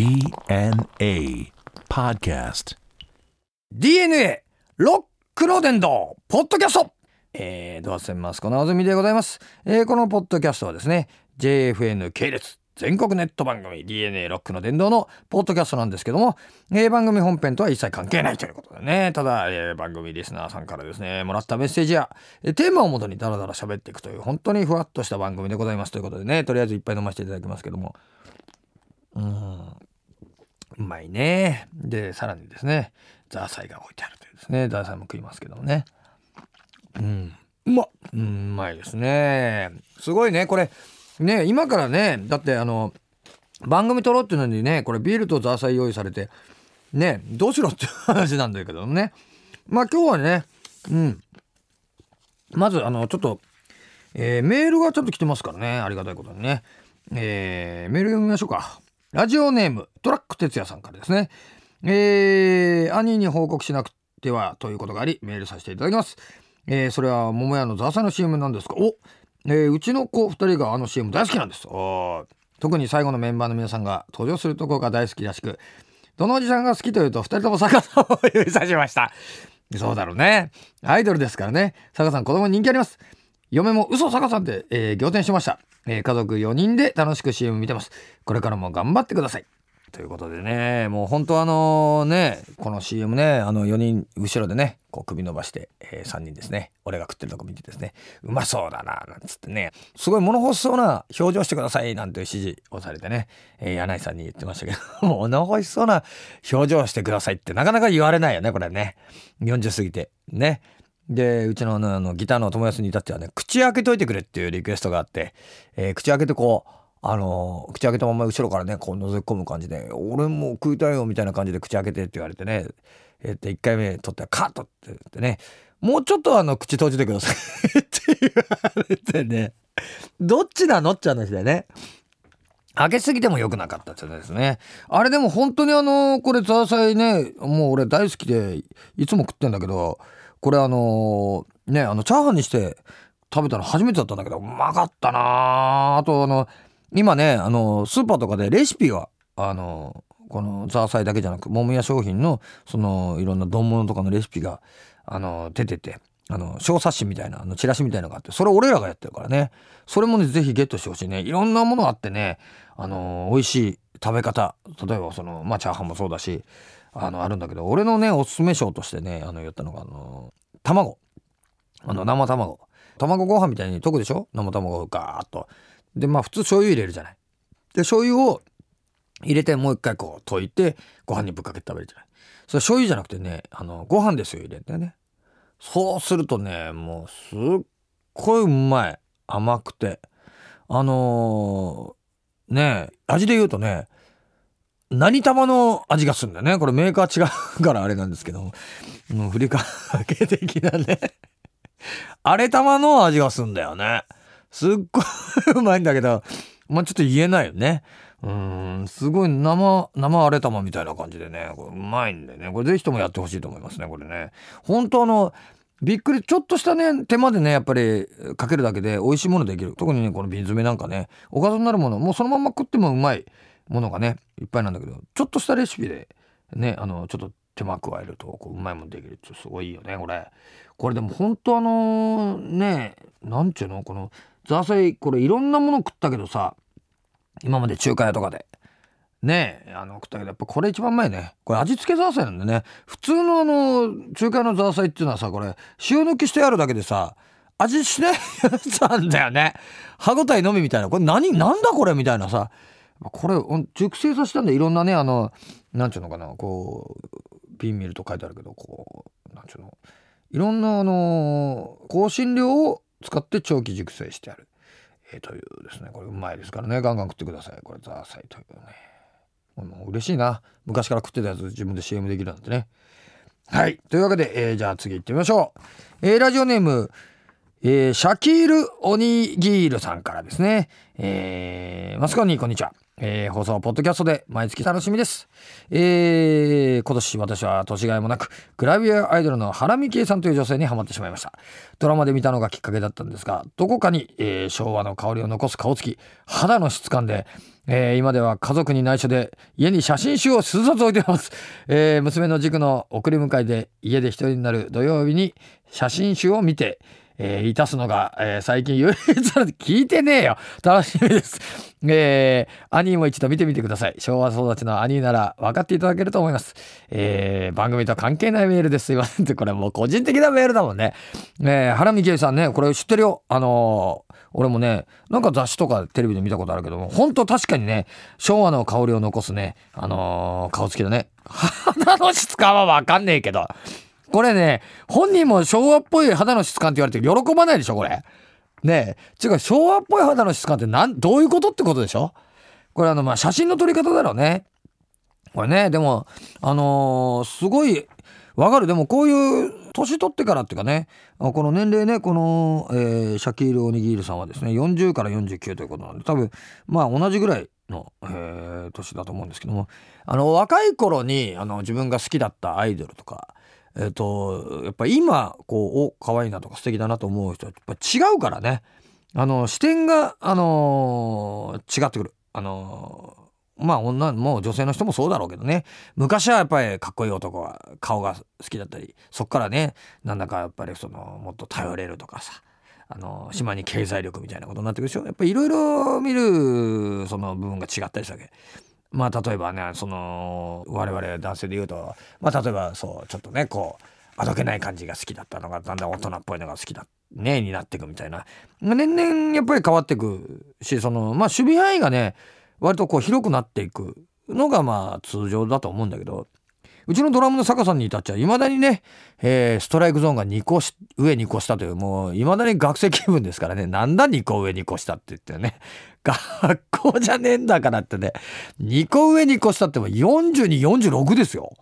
DNA Podcast. DNA ロックの伝道ポッドキャスト。えー、ドアスンマスコのあずみでございます、えー、このポッドキャストはですね JFN 系列全国ネット番組 DNA ロックの伝道のポッドキャストなんですけども、えー番組本編とは一切関係ないということでね。ただ、えー番組リスナーさんからですねもらったメッセージや、えーテーマをもとにダラダラ喋っていくという本当にふわっとした番組でございますということでねとりあえずいっぱい飲ませていただきますけども。うん。うまいね。でさらにですねザーサイが置いてあるというですね。ザーサイも食いますけどもね。うん。うまっ。うんうまいですね。すごいねこれ。ね今からねだってあの番組撮ろうっていうのにねこれビールとザーサイ用意されてねどうしろっていう話なんだけどね。まあ今日はねうん。まずあのちょっと、えーメールがちょっと来てますからね。ありがたいことにね、えーメール読みましょうか。ラジオネームトラック哲也さんからですね。えー兄に報告しなくてはということがありメールさせていただきます、えーそれは桃屋のザーサイの CM なんですかお、えーうちの子2人があの CM 大好きなんです。特に最後のメンバーの皆さんが登場するところが大好きらしくどのおじさんが好きというと2人とも坂さんを 指さしました。そうだろうね。アイドルですからね。坂さん子供人気あります。嫁も嘘坂さんで、えー仰天しました、えー家族4人で楽しく CM 見てます。これからも頑張ってください。ということでねもう本当あのねこの CM ねあの4人後ろでねこう首伸ばして、え3人ですね。俺が食ってるとこ見てですね。うまそうだななんつってね。すごい物欲しそうな表情してくださいなんていう指示をされてね、えー柳井さんに言ってましたけど 物欲しそうな表情してくださいってなかなか言われないよねこれね。40過ぎて。ね。でうちのあのギターの友達に至ってはね口開けといてくれっていうリクエストがあって、えー口開けてこうあの口開けたまま後ろからねこう覗き込む感じで「俺も食いたいよ」みたいな感じで口開けてって言われてねえーで1回目取ったらカットって言ってねもうちょっとあの口閉じてください って言われてねどっちなのって話だよね。開けすぎても良くなかったってですね。あれでも本当にあの、これザーサイね、もう俺大好きで、いつも食ってんだけど、これあの、ね、あの、チャーハンにして食べたの初めてだったんだけど、うまかったなあとあの、今ね、あの、スーパーとかでレシピが、あの、このザーサイだけじゃなく、桃屋商品の、その、いろんな丼物とかのレシピが、あの、出てて、あの、小冊子みたいな、あの、チラシみたいなのがあって、それ俺らがやってるからね。それもね、ぜひゲットしてほしいね。いろんなものあってね、あの、美味しい食べ方。例えば、その、まあ、チャーハンもそうだし、あの、あるんだけど、俺のね、おすすめ賞としてね、あの、言ったのが、あの、卵。あの、生卵。卵ご飯みたいに溶くでしょ？生卵をガーッと。で、まあ、普通醤油入れるじゃない。で、醤油を入れてもう一回こう溶いて、ご飯にぶっかけて食べるじゃない。それ醤油じゃなくてね、あの、ご飯ですよ、入れてね。そうするとね、もうすっごいうまい。甘くて。あのーね味で言うとね、何玉の味がするんだよね。これメーカー違うからあれなんですけども。うふりかけ的なね。あれ玉の味がすんだよね。すっごいうまいんだけど、まあちょっと言えないよね。うん、すごい生、生あれ玉みたいな感じでね、これうまいんでね、これぜひともやってほしいと思いますね、これね。本当あの、びっくり、ちょっとしたね、手間でね、やっぱりかけるだけで美味しいものできる。特にね、この瓶詰めなんかね、おかずになるもの、もうそのまま食ってもうまいものがね、いっぱいなんだけど、ちょっとしたレシピで、ね、あの、ちょっと手間加えると、こう、うまいものできるってすごいよね、これ。これでも本当あのね、なんちゅうのこの、ザーサイ、これいろんなもの食ったけどさ、今まで中華屋とかで。ねえ、あの、食ったけど、やっぱこれ一番うまいね。これ味付けザーサイなんでね。普通のあの、中華屋のザーサイっていうのはさ、これ、塩抜きしてあるだけでさ、味しないやつなんだよね。歯ごたえのみみたいな。これ何、なんだこれみたいなさ。これ、熟成させたんで、いろんなね、あの、なんちゅうのかな、こう、瓶見ると書いてあるけど、こう、なんちゅうの、いろんなあの、香辛料を使って長期熟成してある。えーというですね。これうまいですからね。ガンガン食ってください。これザーサイというね。もう嬉しいな。昔から食ってたやつ自分で CM できるなんてね。はい。というわけで、えーじゃあ次行ってみましょう、えーラジオネームえー、シャキール・オニギールさんからですね。えー、マスコニーこんにちは。えー、放送ポッドキャストで毎月楽しみです。えー、今年私は年がいもなく、グラビアアイドルの原美恵さんという女性にハマってしまいました。ドラマで見たのがきっかけだったんですが、どこかに、えー、昭和の香りを残す顔つき、肌の質感で、えー、今では家族に内緒で家に写真集を数冊置いてます。えー、娘の塾の送り迎えで家で一人になる土曜日に写真集を見て、えー、いたすのが、えー、最近唯一聞いてねえよ。楽しみです。えー、兄も一度見てみてください。昭和育ちの兄なら分かっていただけると思います。えー、番組と関係ないメールですいませんって、これもう個人的なメールだもんね。えー、原美恵さんね、これ知ってるよ。あのー、俺もね、なんか雑誌とかテレビで見たことあるけども、本当確かにね、昭和の香りを残すね、あのー、顔つきだね。肌の質感はわかんねえけど。これね、本人も昭和っぽい肌の質感って言われて喜ばないでしょ、これ。ねえ。違う、昭和っぽい肌の質感ってなん、どういうことってことでしょ？これあの、まあ、写真の撮り方だろうね。これね、でも、あのー、すごい、わかる。でもこういう、年取ってからっていうかね、この年齢ね、この、えー、シャキール・オニギールさんはですね、40から49ということなんで、多分、まあ同じぐらいの、えー、年だと思うんですけども、あの、若い頃に、あの、自分が好きだったアイドルとか、えっ、と、やっぱ今、こう、お、可愛いなとか素敵だなと思う人は、やっぱ違うからね。あの、視点が、あのー、違ってくる。あのー、まあ女も女性の人もそうだろうけどね昔はやっぱりかっこいい男は顔が好きだったりそっからねなんだかやっぱりそのもっと頼れるとかさあの島に経済力みたいなことになってくるでしょやっぱりいろいろ見るその部分が違ったりするわけまあ例えばねその我々男性で言うとまあ例えばそうちょっとねこうあどけない感じが好きだったのがだんだん大人っぽいのが好きだねになっていくみたいな。年々やっぱり変わっていくしそのまあ守備範囲がね割とこう広くなっていくのがまあ通常だと思うんだけどうちのドラムの坂さんに至っちゃいまだにね、えー、ストライクゾーンが2個上2個下というもういまだに学生気分ですからね。なんだ2個上2個下って言ってね。学校じゃねえんだからってね。2個上2個下っても4246ですよ。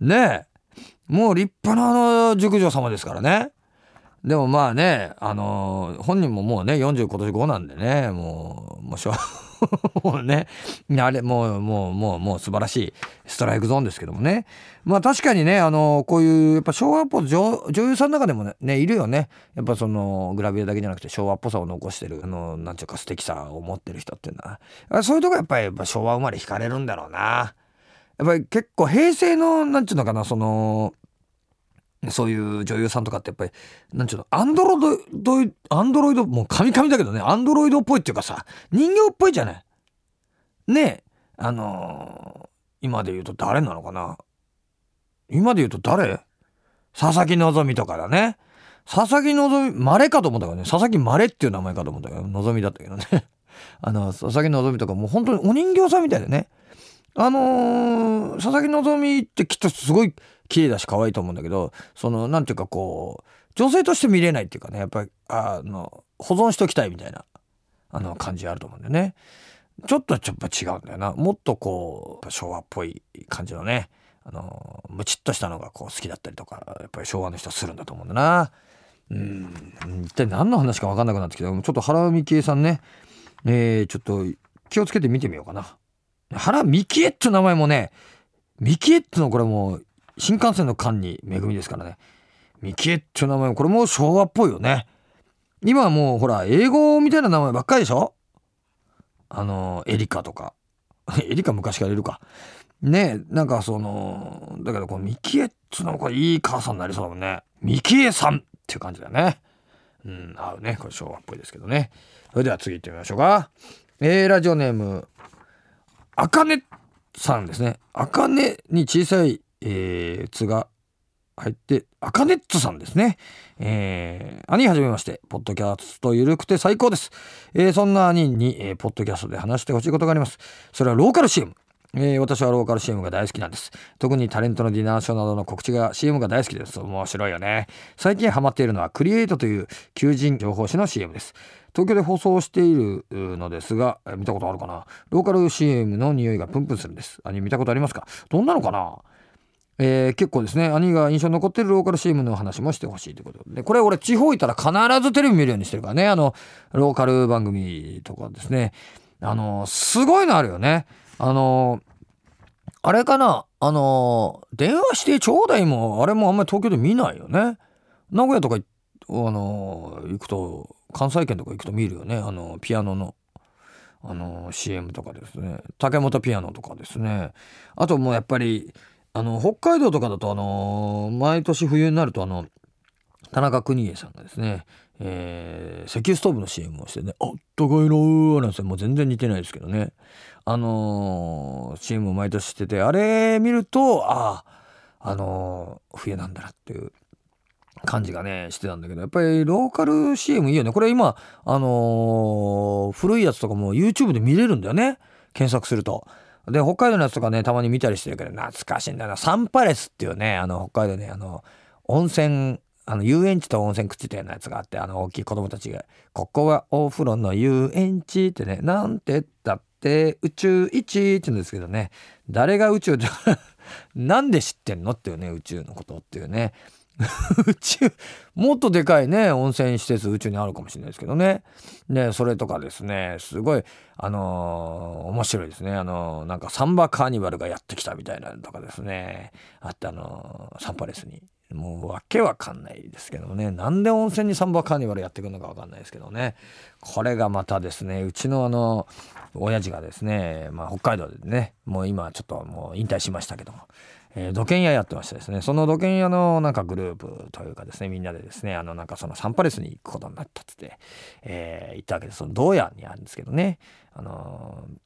ねえ。もう立派なあの熟女様ですからね。でもまあね、あの、本人ももうね、40今年5なんでね、もう、もうしょうもうね、あれ、もう、もう、もう、もう素晴らしいストライクゾーンですけどもね。まあ確かにね、あの、こういう、やっぱ昭和っぽい女優さんの中でもね、いるよね。やっぱその、グラビアだけじゃなくて昭和っぽさを残してる、あの、なんちゅうか素敵さを持ってる人っていうのは、そういうとこやっぱりやっぱ昭和生まれ惹かれるんだろうな。やっぱり結構平成の、なんちゅうのかな、その、そういう女優さんとかってやっぱり、なんちゅうの、アンドロイド、アンドロイド、もうカミカミだけどね、アンドロイドっぽいっていうかさ、人形っぽいじゃない。ねえ、あのー、今で言うと誰なのかな今で言うと誰？佐々木希とかだね。佐々木希、まれかと思ったからね。佐々木まれっていう名前かと思ったけど、希だったけどね。あの、佐々木希とかもう本当にお人形さんみたいでね。あのー、佐々木希ってきっとすごい綺麗だし可愛いと思うんだけどそのなんていうかこう女性として見れないっていうかねやっぱりあの保存しときたいみたいなあの感じあると思うんだよね。ちょっとちょっと違うんだよな。もっとこう昭和っぽい感じのねあのムチっとしたのがこう好きだったりとかやっぱり昭和の人はするんだと思うんだな。うん一体何の話か分かんなくなってきたちょっと原美恵さんねえー、ちょっと気をつけて見てみようかな。原美恵って名前もねミキエってのこれもう新幹線の間に恵みですからね。ミキエっていう名前もこれも昭和っぽいよね。今はもうほら、英語みたいな名前ばっかりでしょ？あの、エリカとか。エリカ昔からいるか。ねえなんかその、だけどこのミキエっつうのこれいい母さんになりそうだもんね。ミキエさんっていう感じだよね。うん、合うね。これ昭和っぽいですけどね。それでは次行ってみましょうか。えー、ラジオネーム、あかねさんですね。あかねに小さいえー、つが入って、アカネッツさんですね。えー、兄はじめまして、ポッドキャスト緩くて最高です。えー、そんな兄に、えー、ポッドキャストで話してほしいことがあります。それはローカル CM。えー、私はローカル CM が大好きなんです。特にタレントのディナーショーなどの告知が CM が大好きです。面白いよね。最近ハマっているのはクリエイトという求人情報誌の CM です。東京で放送しているのですが、見たことあるかな？ローカル CM の匂いがプンプンするんです。兄見たことありますか？どんなのかな？えー結構ですね兄が印象に残ってるローカル CM の話もしてほしいということで。これ俺地方行ったら必ずテレビ見るようにしてるからね。あのローカル番組とかですね。あのすごいのあるよね。あのあれかな。あの電話してちょうだいもあれもあんまり東京で見ないよね。名古屋とかあの行くと関西圏とか行くと見るよね。あのピアノの。あの CM とかですね。竹本ピアノとかですね。あともうやっぱりあの北海道とかだとあの毎年冬になるとあの田中邦衛さんがですね、えー石油ストーブの CM をしてね「あったかいなー」なんですよもう全然似てないですけどね。あのー CM を毎年しててあれ見るとあああのー冬なんだなっていう感じがねしてたんだけどやっぱりローカル CM いいよね。これ今あのー古いやつとかも YouTube で見れるんだよね。検索すると。で北海道のやつとかねたまに見たりしてるけど懐かしいんだよな。サンパレスっていうねあの北海道ねあの温泉あの遊園地と温泉くっついたようなやつがあってあの大きい子供たちが「ここはお風呂の遊園地」ってね「なんてだって宇宙一」って言うんですけどね。誰が宇宙で なんで知ってんのっていうね宇宙のことっていうね。宇宙もっとでかいね温泉施設宇宙にあるかもしれないですけどね。ねそれとかですねすごいあのー面白いですね。あのーなんかサンバカーニバルがやってきたみたいなのとかですね。あってあのーサンパレスに。もうわけわかんないですけどね。なんで温泉にサンバカーニバルやってくるのかわかんないですけどね。これがまたですねうちのあの親父がですね、まあ、北海道でねもう今ちょっともう引退しましたけども、えー土建屋やってましてですねその土建屋のなんかグループというかですねみんなでですねあのなんかそのサンパレスに行くことになったっつって、えー行ったわけです。その洞爺にあるんですけどねあのー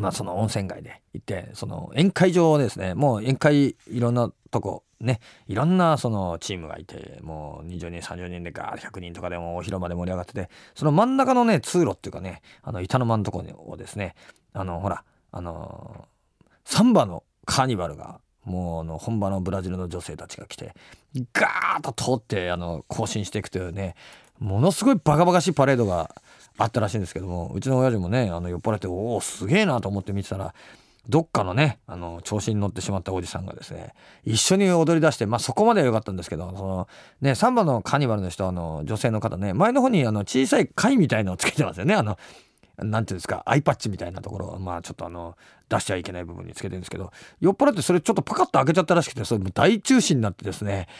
まあその温泉街で行ってその宴会場をですねもう宴会いろんなとこねいろんなそのチームがいてもう20人30人でガー100人とかでもお広場で盛り上がっててその真ん中のね通路っていうかねあの板の間のとこをですねあのほらあのサンバのカーニバルがもうあの本場のブラジルの女性たちが来てガーッと通ってあの行進していくというねものすごいバカバカしいパレードがあったらしいんですけどもうちの親父もねあの酔っ払っておおすげえなと思って見てたらどっかのねあの調子に乗ってしまったおじさんがですね一緒に踊り出してまあそこまでは良かったんですけどそのねサンバのカニバルの人あの女性の方ね前の方にあの小さい貝みたいのをつけてますよねあのなんていうんですかアイパッチみたいなところまあちょっとあの出しちゃいけない部分につけてるんですけど酔っ払ってそれちょっとパカッと開けちゃったらしくてそれも大中止になってですね。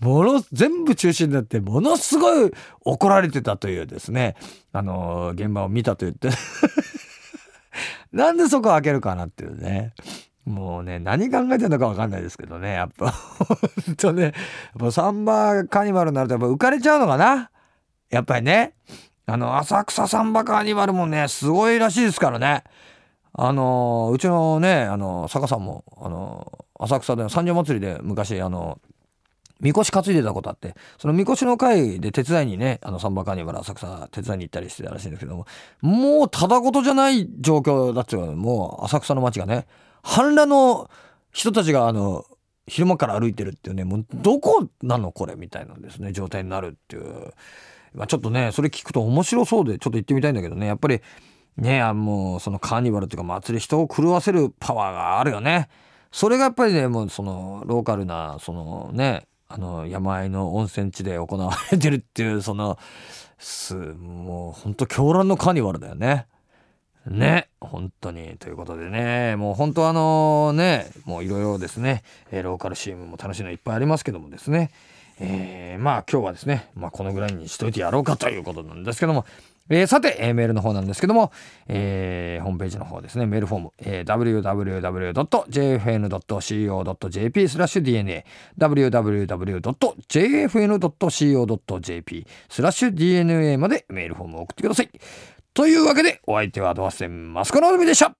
もの全部中止になってものすごい怒られてたというですねあの現場を見たと言って。なんでそこ開けるかなっていうね。もうね何考えてんのか分かんないですけどねやっぱ。ほんとねやっぱサンバーカニバルになるとやっぱ浮かれちゃうのかな。やっぱりねあの浅草サンバカーニバルもねすごいらしいですからね。あのうちのねあの坂さんもあの浅草での三条祭りで昔あのみこし担いでたことあってそのみこしの会で手伝いにねあのサンバカーニバル浅草手伝いに行ったりしてたらしいんですけどももうただごとじゃない状況だっていうのはもう浅草の街がね半裸の人たちがあの昼間から歩いてるっていうねもうどこなのこれみたいなですね状態になるっていう、まあ、ちょっとねそれ聞くと面白そうでちょっと行ってみたいんだけどねやっぱりねあもうそのカーニバルっていうか祭り人を狂わせるパワーがあるよね。それがやっぱりねもうそのローカルなそのねあの山あいの温泉地で行われてるっていうそのすもうほんと狂乱のカーニバルだよね。ね本当にということでねもう本当あのねもういろいろですね、ローカル CM も楽しいのいっぱいありますけどもですねえーまあ今日はですね、まあ、このぐらいにしといてやろうかということなんですけども、えーさて、えーメールの方なんですけども、えーホームページの方ですね、メールフォーム、えー www.jfn.co.jp スラッシュ DNA、www.jfn.co.jp スラッシュ DNA までメールフォームを送ってください。というわけで、お相手はドアステンマスコの海でした。